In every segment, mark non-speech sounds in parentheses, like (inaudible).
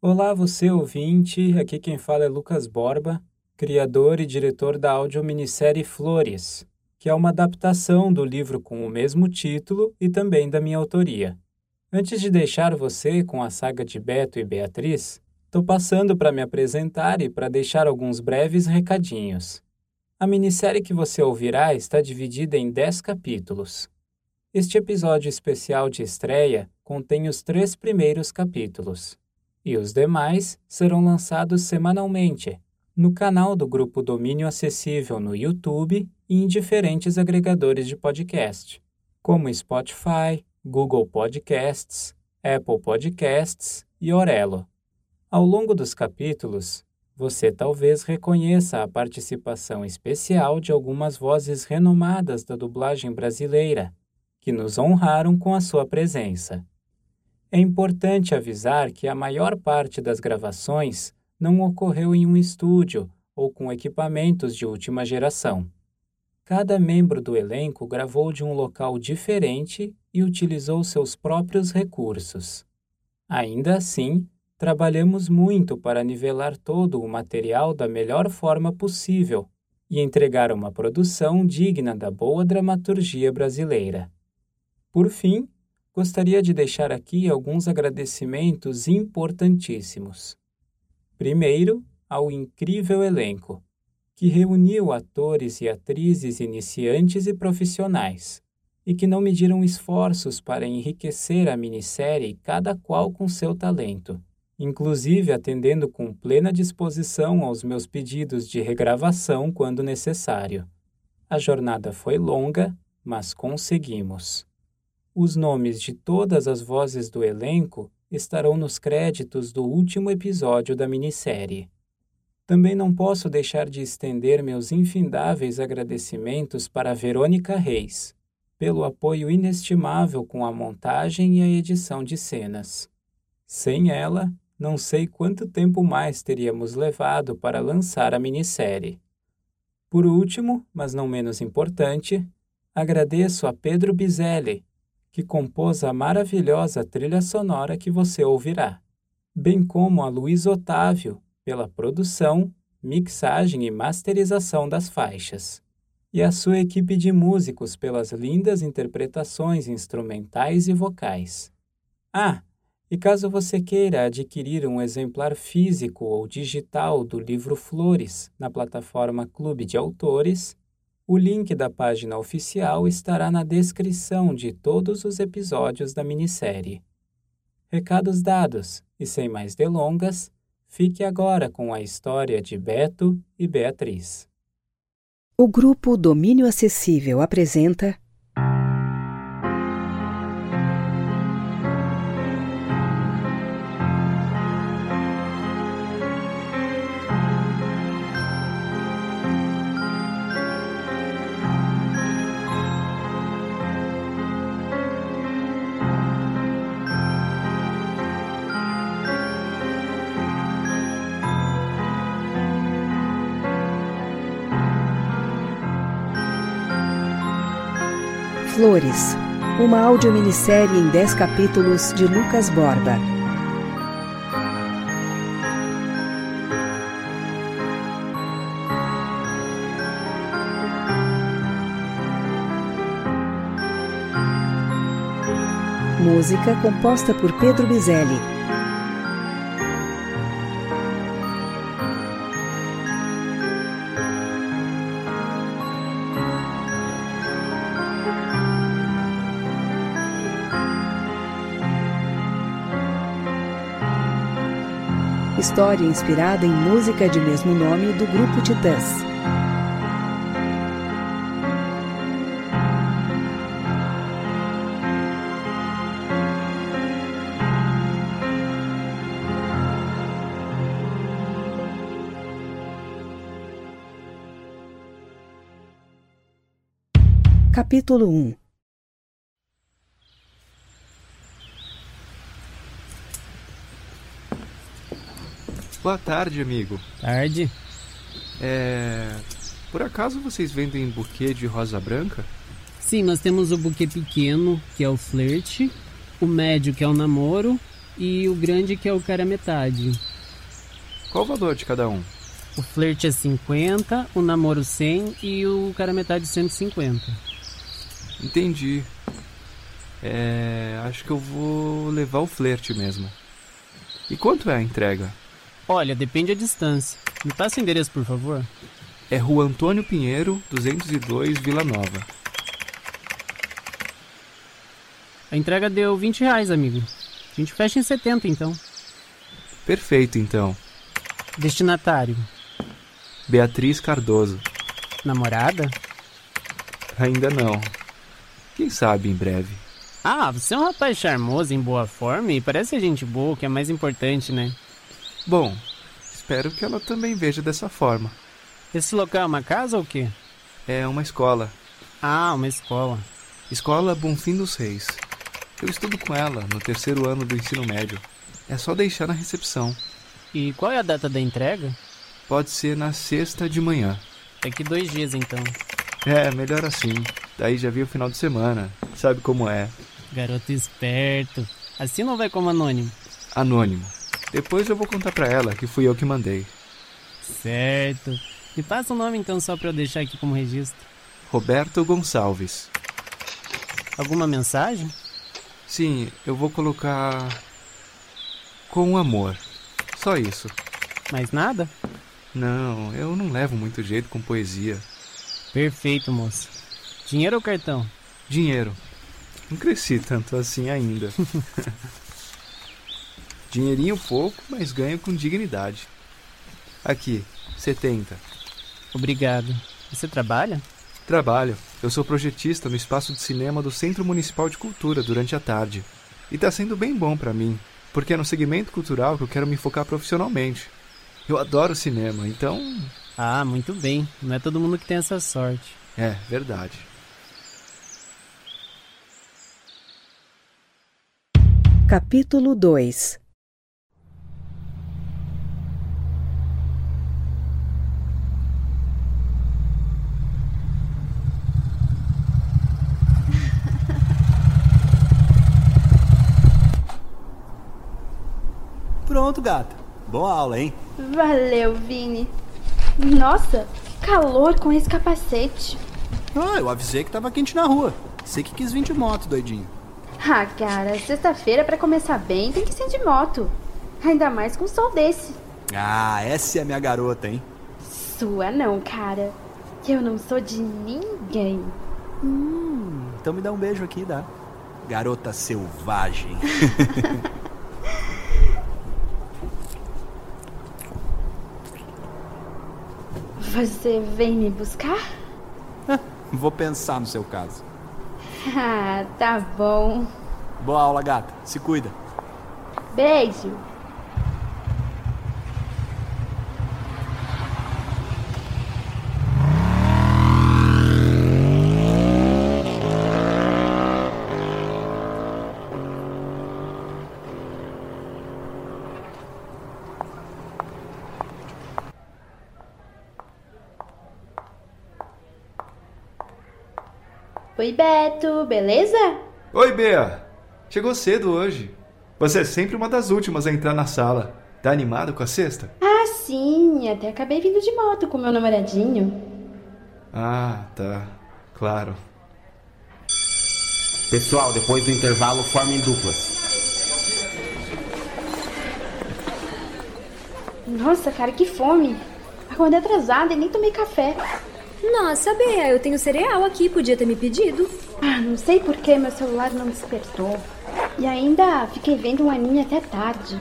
Olá, você ouvinte. Aqui quem fala é Lucas Borba, criador e diretor da audio-minissérie Flores, que é uma adaptação do livro com o mesmo título e também da minha autoria. Antes de deixar você com a saga de Beto e Beatriz, estou passando para me apresentar e para deixar alguns breves recadinhos. A minissérie que você ouvirá está dividida em 10 capítulos. Este episódio especial de estreia contém os três primeiros capítulos, e os demais serão lançados semanalmente no canal do Grupo Domínio Acessível no YouTube e em diferentes agregadores de podcast, como Spotify, Google Podcasts, Apple Podcasts e Orelo. Ao longo dos capítulos, você talvez reconheça a participação especial de algumas vozes renomadas da dublagem brasileira que nos honraram com a sua presença. É importante avisar que a maior parte das gravações não ocorreu em um estúdio ou com equipamentos de última geração. Cada membro do elenco gravou de um local diferente e utilizou seus próprios recursos. Ainda assim, trabalhamos muito para nivelar todo o material da melhor forma possível e entregar uma produção digna da boa dramaturgia brasileira. Por fim, gostaria de deixar aqui alguns agradecimentos importantíssimos. Primeiro, ao incrível elenco, que reuniu atores e atrizes iniciantes e profissionais, e que não mediram esforços para enriquecer a minissérie, cada qual com seu talento, inclusive atendendo com plena disposição aos meus pedidos de regravação quando necessário. A jornada foi longa, mas conseguimos. Os nomes de todas as vozes do elenco estarão nos créditos do último episódio da minissérie. Também não posso deixar de estender meus infindáveis agradecimentos para Verônica Reis, pelo apoio inestimável com a montagem e a edição de cenas. Sem ela, não sei quanto tempo mais teríamos levado para lançar a minissérie. Por último, mas não menos importante, agradeço a Pedro Bizelli, que compôs a maravilhosa trilha sonora que você ouvirá, bem como a Luiz Otávio pela produção, mixagem e masterização das faixas, e a sua equipe de músicos pelas lindas interpretações instrumentais e vocais. Ah, e caso você queira adquirir um exemplar físico ou digital do livro Flores na plataforma Clube de Autores, o link da página oficial estará na descrição de todos os episódios da minissérie. Recados dados, e sem mais delongas, fique agora com a história de Beto e Beatriz. O grupo Domínio Acessível apresenta Flores, uma audiominissérie em 10 capítulos de Lucas Borba. Música composta por Pedro Bizelli. História inspirada em música de mesmo nome do grupo Titãs. Capítulo 1 Boa tarde, amigo. Tarde. É. Por acaso vocês vendem buquê de rosa branca? Sim, nós temos o buquê pequeno, que é o flerte, o médio, que é o namoro, e o grande que é o cara metade. Qual o valor de cada um? O flerte é 50, o namoro 100 e o cara metade 150. Entendi. É. Acho que eu vou levar o flerte mesmo. E quanto é a entrega? Olha, depende da distância. Me passa o endereço, por favor. É Rua Antônio Pinheiro, 202, Vila Nova. A entrega deu 20 reais, amigo. A gente fecha em 70, então. Perfeito, então. Destinatário. Beatriz Cardoso. Namorada? Ainda não. Quem sabe em breve. Ah, você é um rapaz charmoso, em boa forma e parece gente boa, que é mais importante, né? Bom, espero que ela também veja dessa forma. Esse local é uma casa ou o quê? É uma escola. Ah, uma escola. Escola Bonfim dos Reis. Eu estudo com ela no terceiro ano do ensino médio. É só deixar na recepção. E qual é a data da entrega? Pode ser na sexta de manhã. Daqui dois dias, então. É, melhor assim. Daí já vi o final de semana. Sabe como é? Garoto esperto. Assim não vai como anônimo. Anônimo. Depois eu vou contar pra ela que fui eu que mandei. Certo. Me passa o nome então só pra eu deixar aqui como registro. Roberto Gonçalves. Alguma mensagem? Sim, eu vou colocar. Com amor. Só isso. Mais nada? Não, eu não levo muito jeito com poesia. Perfeito, moço. Dinheiro ou cartão? Dinheiro. Não cresci tanto assim ainda. (laughs) Dinheirinho pouco, mas ganho com dignidade. Aqui, 70. Obrigado. Você trabalha? Trabalho. Eu sou projetista no espaço de cinema do Centro Municipal de Cultura durante a tarde. E tá sendo bem bom para mim, porque é no segmento cultural que eu quero me focar profissionalmente. Eu adoro cinema, então. Ah, muito bem. Não é todo mundo que tem essa sorte. É, verdade. Capítulo 2 Pronto, gata. Boa aula, hein? Valeu, Vini. Nossa, que calor com esse capacete. Ah, eu avisei que tava quente na rua. Você que quis vir de moto, doidinho. Ah, cara, sexta-feira para começar bem tem que ser de moto. Ainda mais com um sol desse. Ah, essa é a minha garota, hein? Sua não, cara. Eu não sou de ninguém. Hum, então me dá um beijo aqui, dá. Garota selvagem. (laughs) Você vem me buscar? Vou pensar no seu caso. (laughs) Ah, tá bom. Boa aula, gata. Se cuida. Beijo. Oi, Beto, beleza? Oi, Bea! Chegou cedo hoje. Você é sempre uma das últimas a entrar na sala. Tá animado com a sexta? Ah, sim, até acabei vindo de moto com meu namoradinho. Ah, tá. Claro. Pessoal, depois do intervalo, formem duplas. Nossa, cara, que fome. Acordei atrasada e nem tomei café. Nossa, Bea, eu tenho cereal aqui, podia ter me pedido. Ah, não sei por que meu celular não despertou. E ainda fiquei vendo um anime até tarde.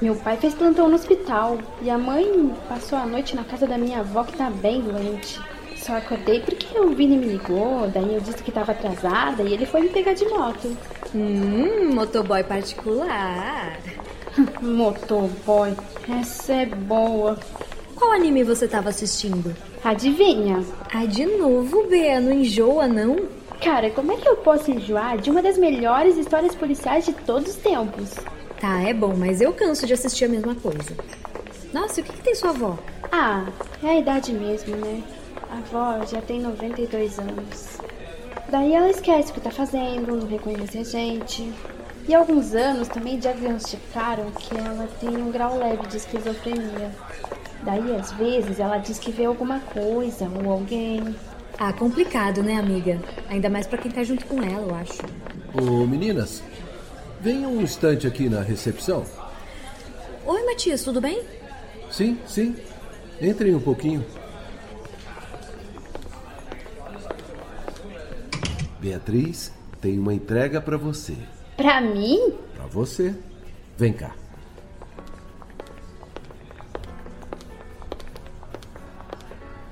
Meu pai fez plantão no hospital e a mãe passou a noite na casa da minha avó que tá bem doente. Só acordei porque o Vini me ligou, daí eu disse que tava atrasada e ele foi me pegar de moto. Hum, motoboy particular. (laughs) Motoboy, essa é boa. Qual anime você tava assistindo? Adivinha? Ai, de novo, Bea, não enjoa, não? Cara, como é que eu posso enjoar de uma das melhores histórias policiais de todos os tempos? Tá, é bom, mas eu canso de assistir a mesma coisa. Nossa, e o que, que tem sua avó? Ah, é a idade mesmo, né? A avó já tem 92 anos. Daí ela esquece o que tá fazendo, não reconhece a gente. E há alguns anos também diagnosticaram que ela tem um grau leve de esquizofrenia. Daí, às vezes, ela diz que vê alguma coisa ou alguém. Ah, complicado, né, amiga? Ainda mais pra quem tá junto com ela, eu acho. Ô, meninas, venham um instante aqui na recepção. Oi, Matias, tudo bem? Sim, sim. Entrem um pouquinho. Beatriz, tem uma entrega para você. Pra mim? Para você. Vem cá.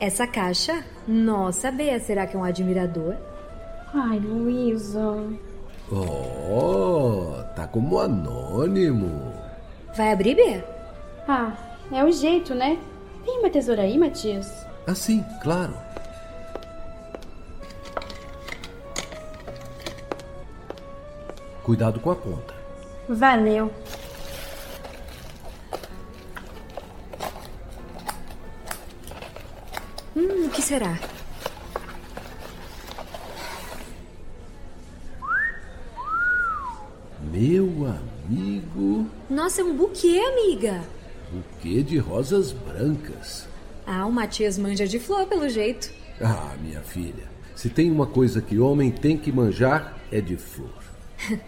Essa caixa? Nossa, Bea, será que é um admirador? Ai, Luísa. Oh, tá como anônimo. Vai abrir, Bea? Ah, é o jeito, né? Tem uma tesoura aí, Matias? Ah, sim, claro. Cuidado com a ponta. Valeu. Será? Meu amigo. Nossa, é um buquê, amiga. Buquê de rosas brancas. Ah, o Matias manja de flor, pelo jeito. Ah, minha filha. Se tem uma coisa que homem tem que manjar, é de flor. (laughs)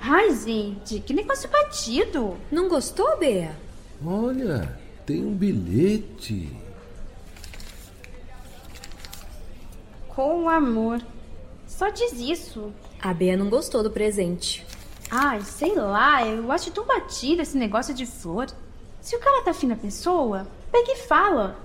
Ai, gente, que negócio batido. Não gostou, Bea? Olha, tem um bilhete. Com amor. Só diz isso. A Bea não gostou do presente. Ai, sei lá, eu acho tão batido esse negócio de flor. Se o cara tá afim na pessoa, pega e fala.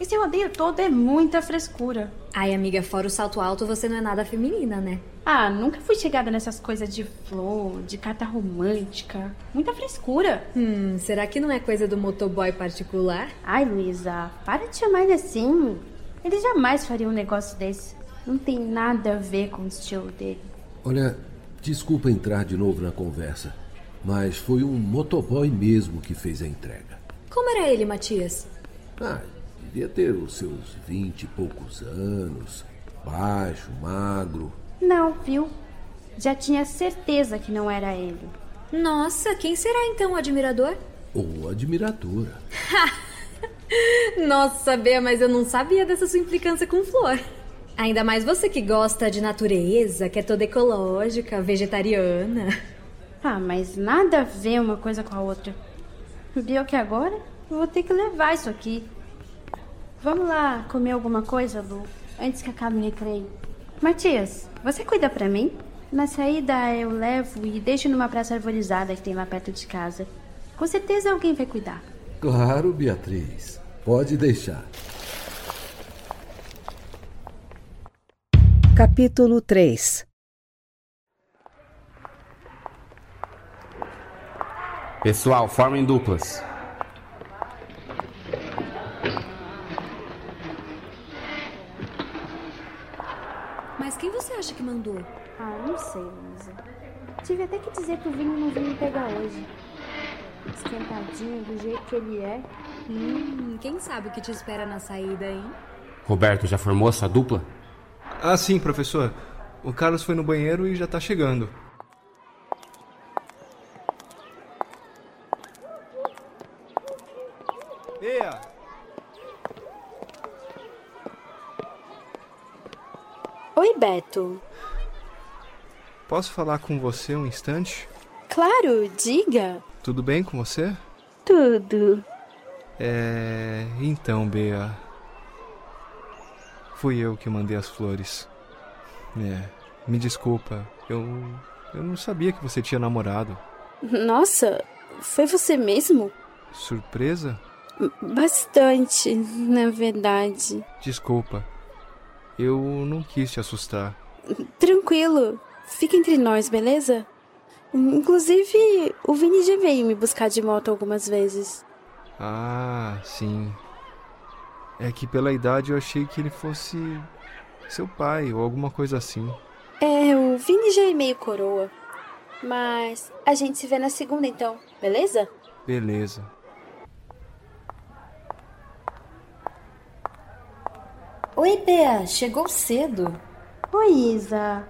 Esse rodeio todo é muita frescura. Ai, amiga, fora o salto alto, você não é nada feminina, né? Ah, nunca fui chegada nessas coisas de flor, de carta romântica. Muita frescura. Hum, será que não é coisa do motoboy particular? Ai, Luísa, para de chamar ele assim. Ele jamais faria um negócio desse. Não tem nada a ver com o estilo dele. Olha, desculpa entrar de novo na conversa, mas foi um motoboy mesmo que fez a entrega. Como era ele, Matias? Ah, devia ter os seus vinte e poucos anos, baixo, magro. Não, viu? Já tinha certeza que não era ele. Nossa, quem será então o admirador? Ou admiradora. (laughs) Nossa, Bea, mas eu não sabia dessa sua implicância com flor. Ainda mais você que gosta de natureza, que é toda ecológica, vegetariana. Ah, mas nada a ver uma coisa com a outra. Viu que agora eu vou ter que levar isso aqui. Vamos lá comer alguma coisa, Lu, antes que acabe o recreio. Matias, você cuida pra mim? Na saída eu levo e deixo numa praça arborizada que tem lá perto de casa. Com certeza alguém vai cuidar. Claro, Beatriz. Pode deixar. Capítulo 3 Pessoal, formem duplas. Mas quem você acha que mandou? Ah, não sei, Luísa. Tive até que dizer pro Vinho não vir me pegar hoje. Esquentadinho do jeito que ele é. Hum, quem sabe o que te espera na saída, hein? Roberto, já formou essa dupla? Ah, sim, professor. O Carlos foi no banheiro e já tá chegando. Bea! Oi, Beto. Posso falar com você um instante? Claro, diga. Tudo bem com você? Tudo. É. Então, Bea. Fui eu que mandei as flores. É. Me desculpa. Eu. Eu não sabia que você tinha namorado. Nossa, foi você mesmo? Surpresa? Bastante, na verdade. Desculpa. Eu não quis te assustar. Tranquilo. Fica entre nós, beleza? Inclusive, o Vini já veio me buscar de moto algumas vezes. Ah, sim. É que pela idade eu achei que ele fosse seu pai ou alguma coisa assim. É, o Vini já é meio coroa. Mas a gente se vê na segunda então, beleza? Beleza. Oi, Bea, chegou cedo. Oi, Isa.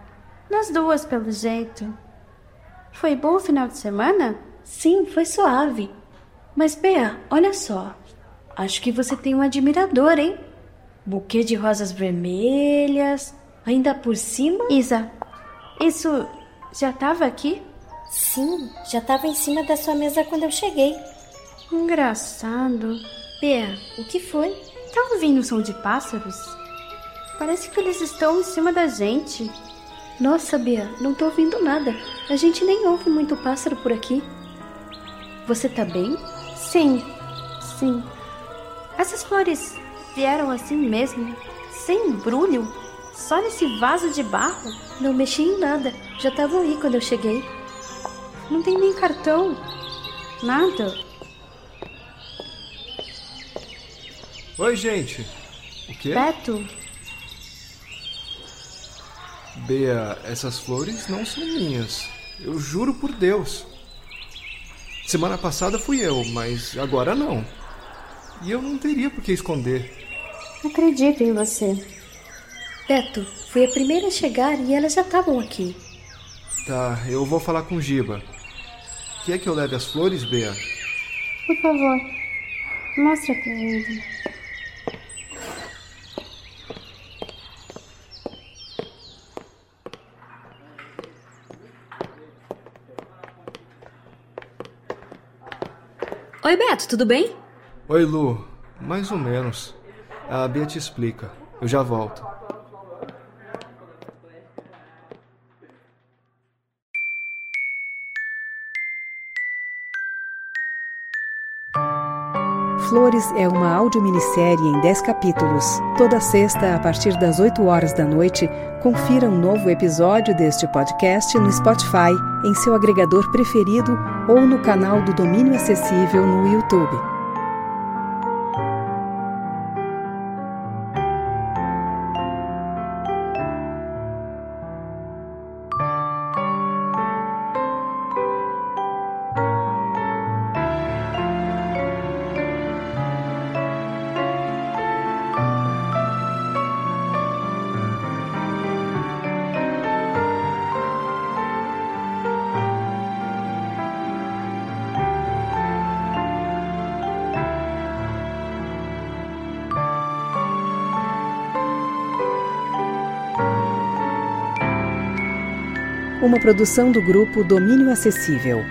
Nós duas, pelo jeito. Foi bom o final de semana? Sim, foi suave. Mas, Bea, olha só. Acho que você tem um admirador, hein? Buquê de rosas vermelhas. Ainda por cima? Isa, isso já estava aqui? Sim, já estava em cima da sua mesa quando eu cheguei. Engraçado. Bea, o que foi? Tá ouvindo o som de pássaros? Parece que eles estão em cima da gente. Nossa, Bea, não tô ouvindo nada. A gente nem ouve muito pássaro por aqui. Você tá bem? Sim, sim. Essas flores vieram assim mesmo, sem embrulho, só nesse vaso de barro. Não mexi em nada. Já estavam aí quando eu cheguei. Não tem nem cartão. Nada. Oi, gente. O quê? Beto, Bea, essas flores não são minhas. Eu juro por Deus. Semana passada fui eu, mas agora não. E eu não teria por que esconder. acredito em você. Beto, fui a primeira a chegar e elas já estavam aqui. Tá, eu vou falar com Giba. Quer que eu leve as flores, Bea? Por favor, mostra pra ele. Oi, Beto, tudo bem? Oi, Lu. Mais ou menos. A Bea te explica. Eu já volto. Flores é uma audiominissérie em 10 capítulos. Toda sexta, a partir das 8 horas da noite, confira um novo episódio deste podcast no Spotify, em seu agregador preferido ou no canal do Domínio Acessível no YouTube. Uma produção do grupo Domínio Acessível.